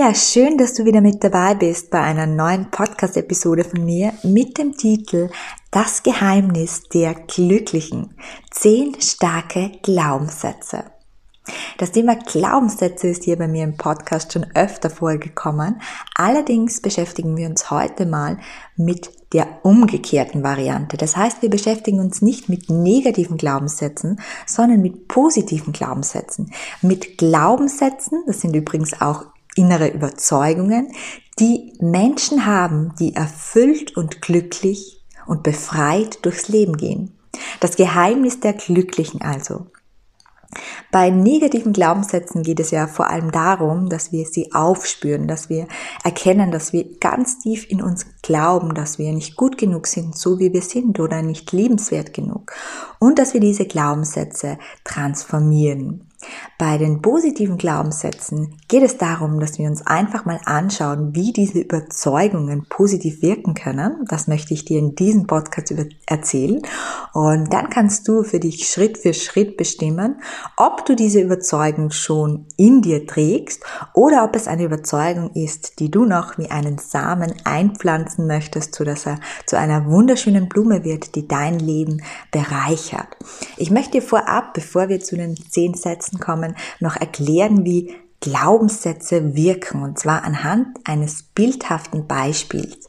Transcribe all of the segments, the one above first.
Ja, schön, dass du wieder mit dabei bist bei einer neuen Podcast-Episode von mir mit dem Titel Das Geheimnis der Glücklichen. Zehn starke Glaubenssätze. Das Thema Glaubenssätze ist hier bei mir im Podcast schon öfter vorgekommen. Allerdings beschäftigen wir uns heute mal mit der umgekehrten Variante. Das heißt, wir beschäftigen uns nicht mit negativen Glaubenssätzen, sondern mit positiven Glaubenssätzen. Mit Glaubenssätzen, das sind übrigens auch innere Überzeugungen, die Menschen haben, die erfüllt und glücklich und befreit durchs Leben gehen. Das Geheimnis der Glücklichen also. Bei negativen Glaubenssätzen geht es ja vor allem darum, dass wir sie aufspüren, dass wir erkennen, dass wir ganz tief in uns glauben, dass wir nicht gut genug sind, so wie wir sind oder nicht liebenswert genug und dass wir diese Glaubenssätze transformieren. Bei den positiven Glaubenssätzen geht es darum, dass wir uns einfach mal anschauen, wie diese Überzeugungen positiv wirken können. Das möchte ich dir in diesem Podcast erzählen. Und dann kannst du für dich Schritt für Schritt bestimmen, ob du diese Überzeugung schon in dir trägst oder ob es eine Überzeugung ist, die du noch wie einen Samen einpflanzen möchtest, sodass er zu einer wunderschönen Blume wird, die dein Leben bereichert. Ich möchte dir vorab, bevor wir zu den zehn Sätzen Glaubenssätzen kommen, noch erklären, wie Glaubenssätze wirken, und zwar anhand eines bildhaften Beispiels.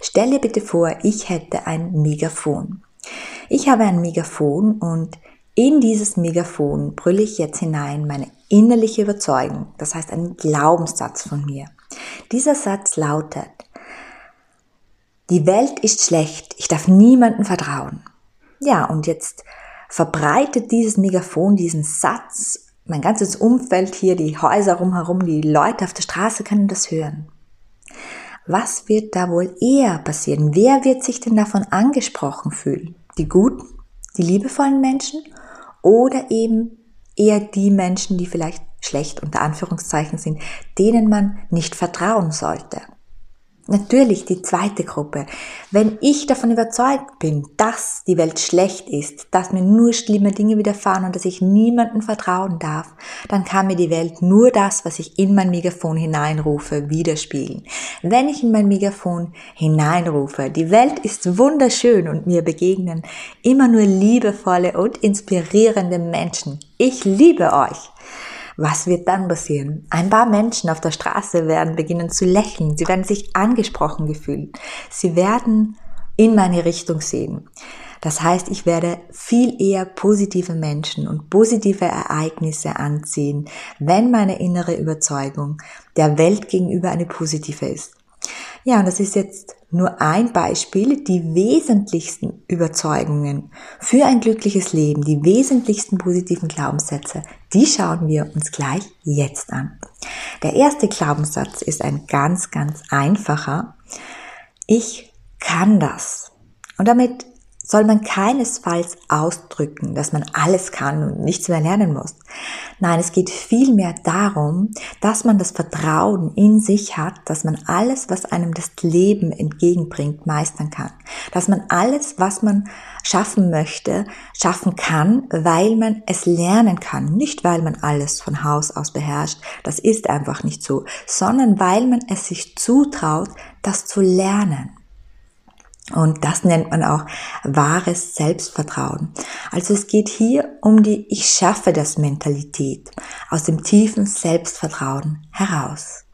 Stell dir bitte vor, ich hätte ein Megafon. Ich habe ein Megafon und in dieses Megafon brülle ich jetzt hinein meine innerliche Überzeugung, das heißt einen Glaubenssatz von mir. Dieser Satz lautet, die Welt ist schlecht, ich darf niemandem vertrauen. Ja, und jetzt verbreitet dieses Megafon diesen Satz. Mein ganzes Umfeld hier, die Häuser rumherum, die Leute auf der Straße können das hören. Was wird da wohl eher passieren? Wer wird sich denn davon angesprochen fühlen? Die guten, die liebevollen Menschen oder eben eher die Menschen, die vielleicht schlecht unter Anführungszeichen sind, denen man nicht vertrauen sollte? Natürlich die zweite Gruppe. Wenn ich davon überzeugt bin, dass die Welt schlecht ist, dass mir nur schlimme Dinge widerfahren und dass ich niemandem vertrauen darf, dann kann mir die Welt nur das, was ich in mein Megafon hineinrufe, widerspiegeln. Wenn ich in mein Megafon hineinrufe, die Welt ist wunderschön und mir begegnen immer nur liebevolle und inspirierende Menschen. Ich liebe euch was wird dann passieren? Ein paar Menschen auf der Straße werden beginnen zu lächeln. Sie werden sich angesprochen gefühlt. Sie werden in meine Richtung sehen. Das heißt, ich werde viel eher positive Menschen und positive Ereignisse anziehen, wenn meine innere Überzeugung der Welt gegenüber eine positive ist. Ja, und das ist jetzt nur ein Beispiel, die wesentlichsten Überzeugungen für ein glückliches Leben, die wesentlichsten positiven Glaubenssätze, die schauen wir uns gleich jetzt an. Der erste Glaubenssatz ist ein ganz, ganz einfacher. Ich kann das. Und damit soll man keinesfalls ausdrücken, dass man alles kann und nichts mehr lernen muss. Nein, es geht vielmehr darum, dass man das Vertrauen in sich hat, dass man alles, was einem das Leben entgegenbringt, meistern kann. Dass man alles, was man schaffen möchte, schaffen kann, weil man es lernen kann. Nicht, weil man alles von Haus aus beherrscht, das ist einfach nicht so, sondern weil man es sich zutraut, das zu lernen. Und das nennt man auch wahres Selbstvertrauen. Also es geht hier um die Ich schaffe das Mentalität aus dem tiefen Selbstvertrauen heraus.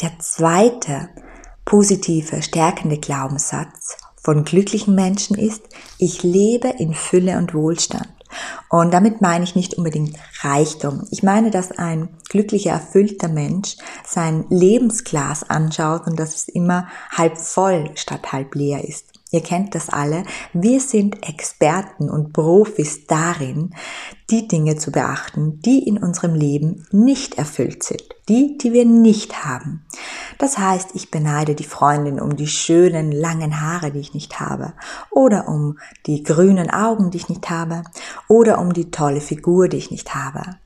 Der zweite positive, stärkende Glaubenssatz von glücklichen Menschen ist, ich lebe in Fülle und Wohlstand. Und damit meine ich nicht unbedingt Reichtum. Ich meine, dass ein glücklicher, erfüllter Mensch sein Lebensglas anschaut und dass es immer halb voll statt halb leer ist. Ihr kennt das alle. Wir sind Experten und Profis darin, die Dinge zu beachten, die in unserem Leben nicht erfüllt sind, die, die wir nicht haben. Das heißt, ich beneide die Freundin um die schönen langen Haare, die ich nicht habe, oder um die grünen Augen, die ich nicht habe, oder um die tolle Figur, die ich nicht habe.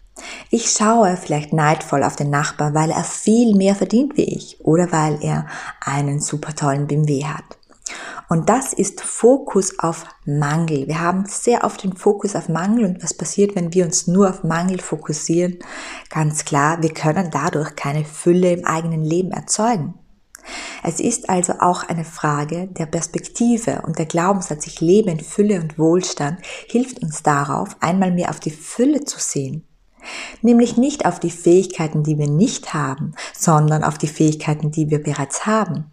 Ich schaue vielleicht neidvoll auf den Nachbar, weil er viel mehr verdient wie ich oder weil er einen super tollen BMW hat. Und das ist Fokus auf Mangel. Wir haben sehr oft den Fokus auf Mangel und was passiert, wenn wir uns nur auf Mangel fokussieren? Ganz klar, wir können dadurch keine Fülle im eigenen Leben erzeugen. Es ist also auch eine Frage der Perspektive und der Glaubenssatz, ich lebe in Fülle und Wohlstand, hilft uns darauf, einmal mehr auf die Fülle zu sehen. Nämlich nicht auf die Fähigkeiten, die wir nicht haben, sondern auf die Fähigkeiten, die wir bereits haben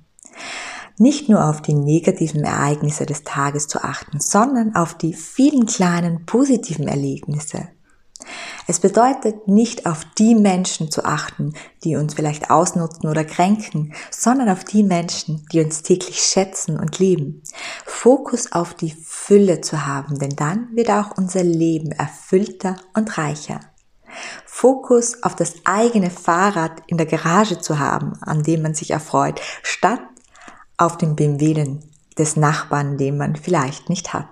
nicht nur auf die negativen Ereignisse des Tages zu achten, sondern auf die vielen kleinen positiven Erlebnisse. Es bedeutet nicht auf die Menschen zu achten, die uns vielleicht ausnutzen oder kränken, sondern auf die Menschen, die uns täglich schätzen und lieben. Fokus auf die Fülle zu haben, denn dann wird auch unser Leben erfüllter und reicher. Fokus auf das eigene Fahrrad in der Garage zu haben, an dem man sich erfreut, statt auf den BMW des Nachbarn, den man vielleicht nicht hat.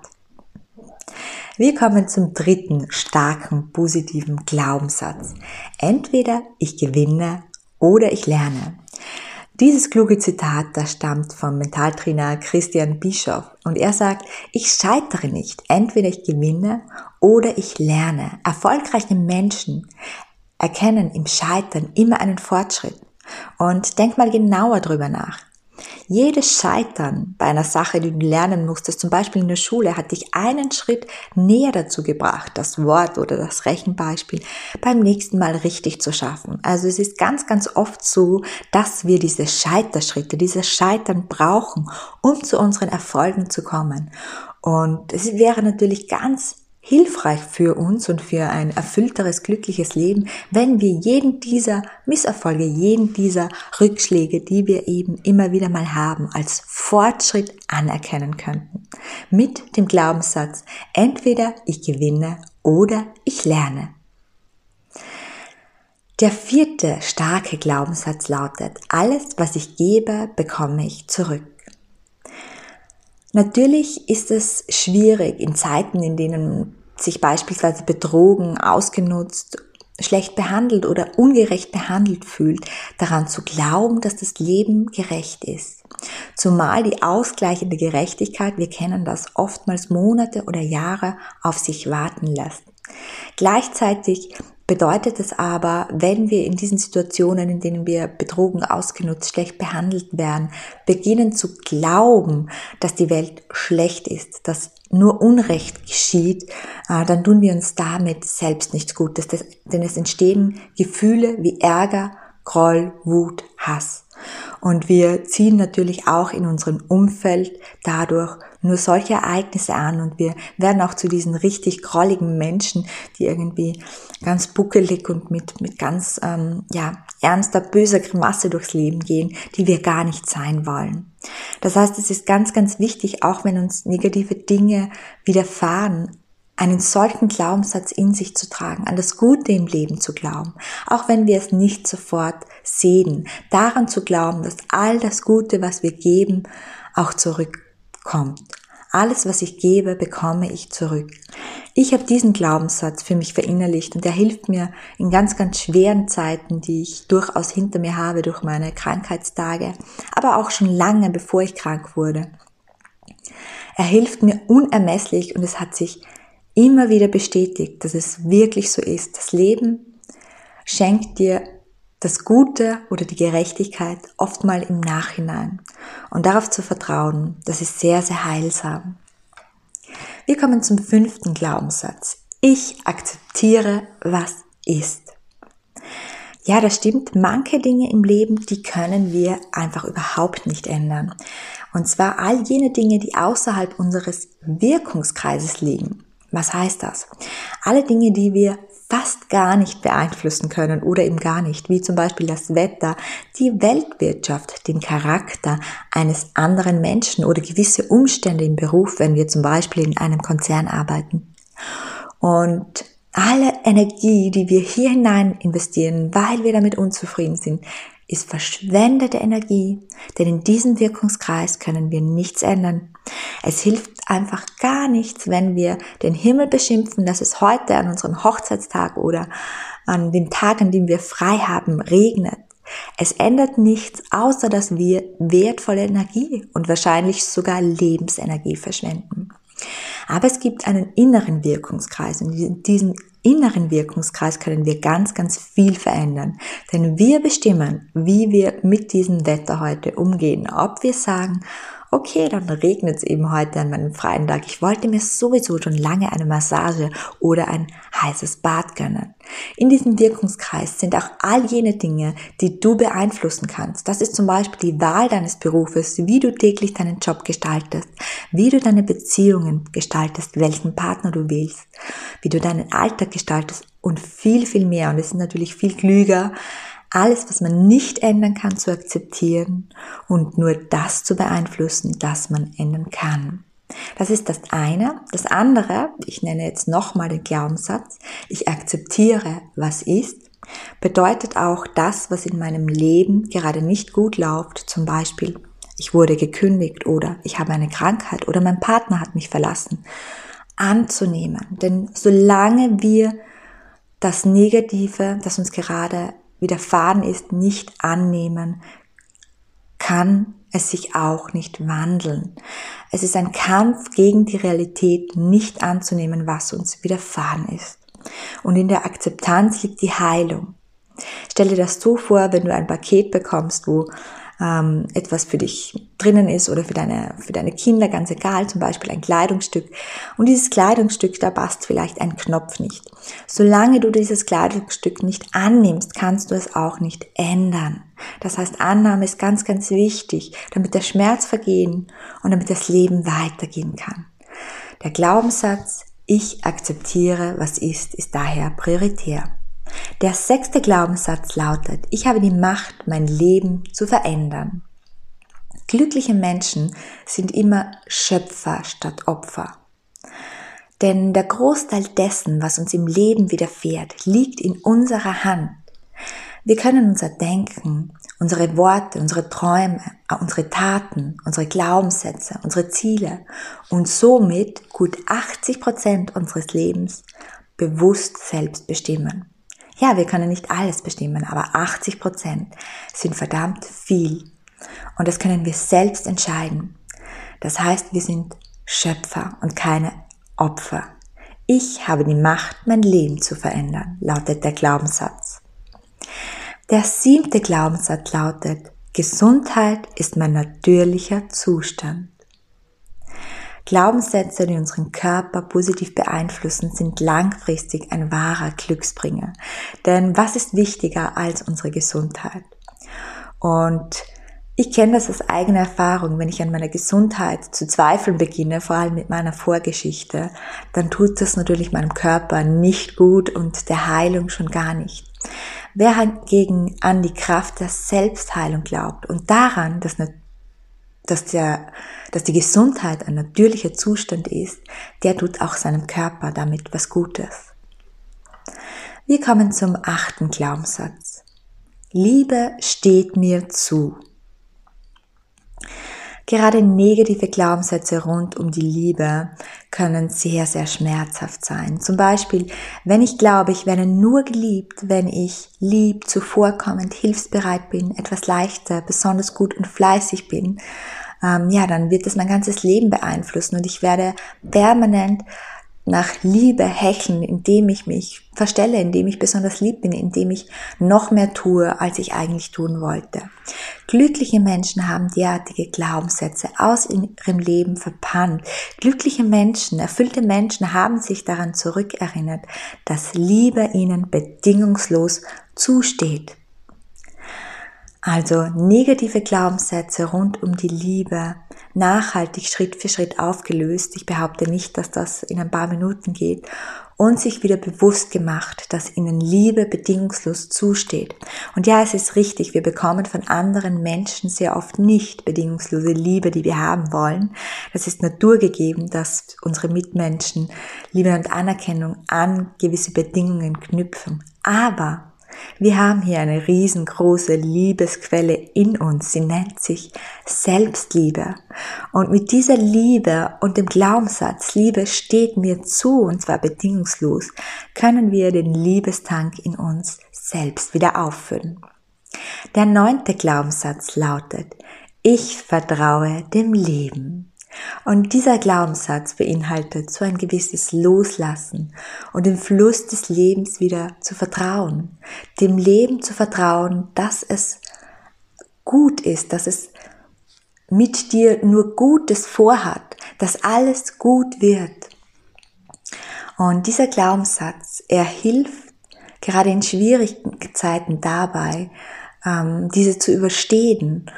Wir kommen zum dritten starken positiven Glaubenssatz. Entweder ich gewinne oder ich lerne. Dieses kluge Zitat, das stammt vom Mentaltrainer Christian Bischoff und er sagt, ich scheitere nicht, entweder ich gewinne oder ich lerne. Erfolgreiche Menschen erkennen im Scheitern immer einen Fortschritt. Und denk mal genauer drüber nach. Jedes Scheitern bei einer Sache, die du lernen musstest, zum Beispiel in der Schule, hat dich einen Schritt näher dazu gebracht, das Wort oder das Rechenbeispiel beim nächsten Mal richtig zu schaffen. Also es ist ganz, ganz oft so, dass wir diese Scheiterschritte, dieses Scheitern brauchen, um zu unseren Erfolgen zu kommen. Und es wäre natürlich ganz hilfreich für uns und für ein erfüllteres, glückliches Leben, wenn wir jeden dieser Misserfolge, jeden dieser Rückschläge, die wir eben immer wieder mal haben, als Fortschritt anerkennen könnten. Mit dem Glaubenssatz, entweder ich gewinne oder ich lerne. Der vierte starke Glaubenssatz lautet, alles, was ich gebe, bekomme ich zurück. Natürlich ist es schwierig in Zeiten, in denen sich beispielsweise betrogen, ausgenutzt, schlecht behandelt oder ungerecht behandelt fühlt, daran zu glauben, dass das Leben gerecht ist. Zumal die ausgleichende Gerechtigkeit, wir kennen das, oftmals Monate oder Jahre auf sich warten lässt. Gleichzeitig bedeutet es aber, wenn wir in diesen Situationen, in denen wir betrogen, ausgenutzt, schlecht behandelt werden, beginnen zu glauben, dass die Welt schlecht ist, dass nur Unrecht geschieht, äh, dann tun wir uns damit selbst nichts Gutes, denn es entstehen Gefühle wie Ärger, Groll, Wut, Hass. Und wir ziehen natürlich auch in unserem Umfeld dadurch nur solche Ereignisse an und wir werden auch zu diesen richtig grolligen Menschen, die irgendwie ganz buckelig und mit, mit ganz ähm, ja, ernster, böser Grimasse durchs Leben gehen, die wir gar nicht sein wollen. Das heißt, es ist ganz, ganz wichtig, auch wenn uns negative Dinge widerfahren, einen solchen Glaubenssatz in sich zu tragen, an das Gute im Leben zu glauben, auch wenn wir es nicht sofort sehen, daran zu glauben, dass all das Gute, was wir geben, auch zurückkommt. Alles, was ich gebe, bekomme ich zurück. Ich habe diesen Glaubenssatz für mich verinnerlicht und der hilft mir in ganz, ganz schweren Zeiten, die ich durchaus hinter mir habe durch meine Krankheitstage, aber auch schon lange bevor ich krank wurde. Er hilft mir unermesslich und es hat sich immer wieder bestätigt, dass es wirklich so ist. Das Leben schenkt dir das Gute oder die Gerechtigkeit oft mal im Nachhinein. Und darauf zu vertrauen, das ist sehr, sehr heilsam. Wir kommen zum fünften Glaubenssatz. Ich akzeptiere, was ist. Ja, das stimmt. Manche Dinge im Leben, die können wir einfach überhaupt nicht ändern. Und zwar all jene Dinge, die außerhalb unseres Wirkungskreises liegen. Was heißt das? Alle Dinge, die wir fast gar nicht beeinflussen können oder eben gar nicht, wie zum Beispiel das Wetter, die Weltwirtschaft, den Charakter eines anderen Menschen oder gewisse Umstände im Beruf, wenn wir zum Beispiel in einem Konzern arbeiten. Und alle Energie, die wir hier hinein investieren, weil wir damit unzufrieden sind, ist verschwendete Energie, denn in diesem Wirkungskreis können wir nichts ändern. Es hilft einfach gar nichts, wenn wir den Himmel beschimpfen, dass es heute an unserem Hochzeitstag oder an dem Tag, an dem wir frei haben, regnet. Es ändert nichts, außer dass wir wertvolle Energie und wahrscheinlich sogar Lebensenergie verschwenden. Aber es gibt einen inneren Wirkungskreis und in diesem inneren Wirkungskreis können wir ganz, ganz viel verändern. Denn wir bestimmen, wie wir mit diesem Wetter heute umgehen. Ob wir sagen, okay, dann regnet es eben heute an meinem freien Tag. Ich wollte mir sowieso schon lange eine Massage oder ein heißes Bad gönnen. In diesem Wirkungskreis sind auch all jene Dinge, die du beeinflussen kannst. Das ist zum Beispiel die Wahl deines Berufes, wie du täglich deinen Job gestaltest, wie du deine Beziehungen gestaltest, welchen Partner du wählst, wie du deinen Alltag gestaltest und viel, viel mehr. Und es ist natürlich viel klüger, alles, was man nicht ändern kann, zu akzeptieren und nur das zu beeinflussen, das man ändern kann. Das ist das eine. Das andere, ich nenne jetzt nochmal den Glaubenssatz, ich akzeptiere, was ist, bedeutet auch das, was in meinem Leben gerade nicht gut läuft, zum Beispiel ich wurde gekündigt oder ich habe eine Krankheit oder mein Partner hat mich verlassen, anzunehmen. Denn solange wir das Negative, das uns gerade widerfahren ist, nicht annehmen, kann es sich auch nicht wandeln. Es ist ein Kampf gegen die Realität, nicht anzunehmen, was uns widerfahren ist. Und in der Akzeptanz liegt die Heilung. Stell dir das so vor, wenn du ein Paket bekommst, wo ähm, etwas für dich drinnen ist oder für deine, für deine Kinder, ganz egal, zum Beispiel ein Kleidungsstück. Und dieses Kleidungsstück, da passt vielleicht ein Knopf nicht. Solange du dieses Kleidungsstück nicht annimmst, kannst du es auch nicht ändern. Das heißt, Annahme ist ganz, ganz wichtig, damit der Schmerz vergehen und damit das Leben weitergehen kann. Der Glaubenssatz, ich akzeptiere, was ist, ist daher prioritär. Der sechste Glaubenssatz lautet, ich habe die Macht, mein Leben zu verändern. Glückliche Menschen sind immer Schöpfer statt Opfer. Denn der Großteil dessen, was uns im Leben widerfährt, liegt in unserer Hand. Wir können unser Denken, unsere Worte, unsere Träume, unsere Taten, unsere Glaubenssätze, unsere Ziele und somit gut 80 Prozent unseres Lebens bewusst selbst bestimmen. Ja, wir können nicht alles bestimmen, aber 80 Prozent sind verdammt viel. Und das können wir selbst entscheiden. Das heißt, wir sind Schöpfer und keine Opfer. Ich habe die Macht, mein Leben zu verändern, lautet der Glaubenssatz. Der siebte Glaubenssatz lautet, Gesundheit ist mein natürlicher Zustand. Glaubenssätze, die unseren Körper positiv beeinflussen, sind langfristig ein wahrer Glücksbringer. Denn was ist wichtiger als unsere Gesundheit? Und ich kenne das aus eigener Erfahrung, wenn ich an meiner Gesundheit zu zweifeln beginne, vor allem mit meiner Vorgeschichte, dann tut das natürlich meinem Körper nicht gut und der Heilung schon gar nicht. Wer hingegen an die Kraft der Selbstheilung glaubt und daran, dass dass, der, dass die Gesundheit ein natürlicher Zustand ist, der tut auch seinem Körper damit was Gutes. Wir kommen zum achten Glaubenssatz. Liebe steht mir zu. Gerade negative Glaubenssätze rund um die Liebe können sehr, sehr schmerzhaft sein. Zum Beispiel, wenn ich glaube, ich werde nur geliebt, wenn ich lieb, zuvorkommend, hilfsbereit bin, etwas leichter, besonders gut und fleißig bin, ähm, ja, dann wird das mein ganzes Leben beeinflussen und ich werde permanent nach Liebe hecheln, indem ich mich verstelle, indem ich besonders lieb bin, indem ich noch mehr tue, als ich eigentlich tun wollte. Glückliche Menschen haben derartige Glaubenssätze aus ihrem Leben verpannt. Glückliche Menschen, erfüllte Menschen haben sich daran zurückerinnert, dass Liebe ihnen bedingungslos zusteht. Also negative Glaubenssätze rund um die Liebe, nachhaltig Schritt für Schritt aufgelöst. Ich behaupte nicht, dass das in ein paar Minuten geht. Und sich wieder bewusst gemacht, dass ihnen Liebe bedingungslos zusteht. Und ja, es ist richtig, wir bekommen von anderen Menschen sehr oft nicht bedingungslose Liebe, die wir haben wollen. Das ist naturgegeben, dass unsere Mitmenschen Liebe und Anerkennung an gewisse Bedingungen knüpfen. Aber wir haben hier eine riesengroße Liebesquelle in uns. Sie nennt sich Selbstliebe. Und mit dieser Liebe und dem Glaubenssatz, Liebe steht mir zu, und zwar bedingungslos, können wir den Liebestank in uns selbst wieder auffüllen. Der neunte Glaubenssatz lautet, ich vertraue dem Leben. Und dieser Glaubenssatz beinhaltet so ein gewisses Loslassen und dem Fluss des Lebens wieder zu vertrauen. Dem Leben zu vertrauen, dass es gut ist, dass es mit dir nur Gutes vorhat, dass alles gut wird. Und dieser Glaubenssatz, er hilft gerade in schwierigen Zeiten dabei, ähm, diese zu überstehen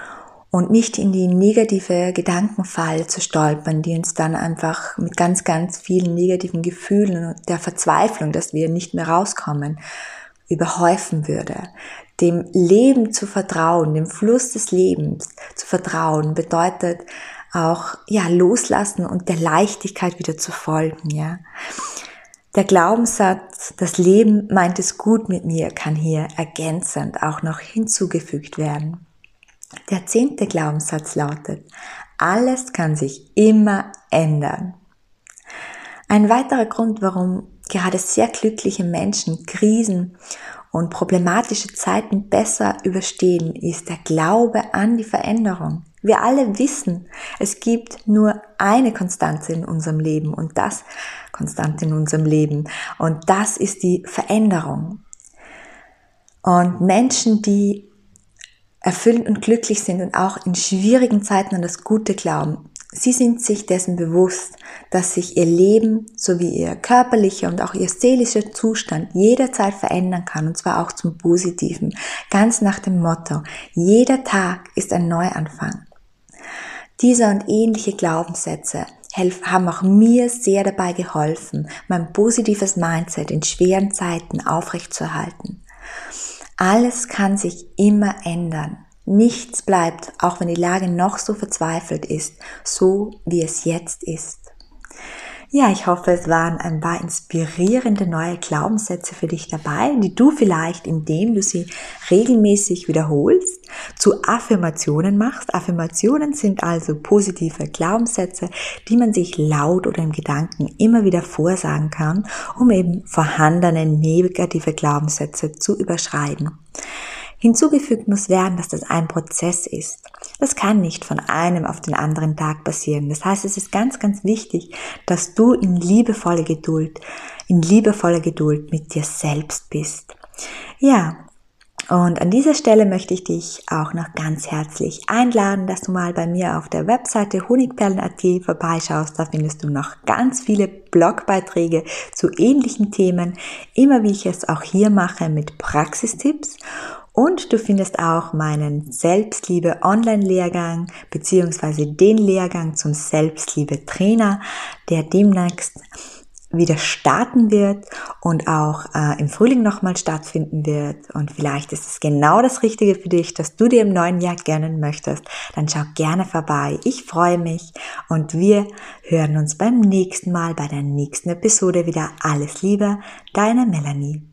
und nicht in die negative Gedankenfalle zu stolpern, die uns dann einfach mit ganz, ganz vielen negativen Gefühlen und der Verzweiflung, dass wir nicht mehr rauskommen, überhäufen würde. Dem Leben zu vertrauen, dem Fluss des Lebens zu vertrauen, bedeutet auch, ja, loslassen und der Leichtigkeit wieder zu folgen, ja. Der Glaubenssatz, das Leben meint es gut mit mir, kann hier ergänzend auch noch hinzugefügt werden. Der zehnte Glaubenssatz lautet, alles kann sich immer ändern. Ein weiterer Grund, warum gerade sehr glückliche Menschen Krisen und problematische Zeiten besser überstehen, ist der Glaube an die Veränderung. Wir alle wissen, es gibt nur eine Konstante in unserem Leben und das Konstante in unserem Leben und das ist die Veränderung. Und Menschen, die erfüllend und glücklich sind und auch in schwierigen Zeiten an das Gute glauben. Sie sind sich dessen bewusst, dass sich ihr Leben sowie ihr körperlicher und auch ihr seelischer Zustand jederzeit verändern kann und zwar auch zum Positiven. Ganz nach dem Motto, jeder Tag ist ein Neuanfang. Diese und ähnliche Glaubenssätze haben auch mir sehr dabei geholfen, mein positives Mindset in schweren Zeiten aufrechtzuerhalten. Alles kann sich immer ändern. Nichts bleibt, auch wenn die Lage noch so verzweifelt ist, so wie es jetzt ist. Ja, ich hoffe, es waren ein paar inspirierende neue Glaubenssätze für dich dabei, die du vielleicht, indem du sie regelmäßig wiederholst, zu Affirmationen machst. Affirmationen sind also positive Glaubenssätze, die man sich laut oder im Gedanken immer wieder vorsagen kann, um eben vorhandene negative Glaubenssätze zu überschreiten. Hinzugefügt muss werden, dass das ein Prozess ist. Das kann nicht von einem auf den anderen Tag passieren. Das heißt, es ist ganz, ganz wichtig, dass du in liebevoller Geduld, in liebevoller Geduld mit dir selbst bist. Ja, und an dieser Stelle möchte ich dich auch noch ganz herzlich einladen, dass du mal bei mir auf der Webseite honigperlen.at vorbeischaust. Da findest du noch ganz viele Blogbeiträge zu ähnlichen Themen, immer wie ich es auch hier mache mit Praxistipps. Und du findest auch meinen Selbstliebe Online-Lehrgang beziehungsweise den Lehrgang zum Selbstliebe-Trainer, der demnächst wieder starten wird und auch äh, im Frühling nochmal stattfinden wird. Und vielleicht ist es genau das Richtige für dich, dass du dir im neuen Jahr gönnen möchtest. Dann schau gerne vorbei. Ich freue mich und wir hören uns beim nächsten Mal bei der nächsten Episode wieder. Alles Liebe, deine Melanie.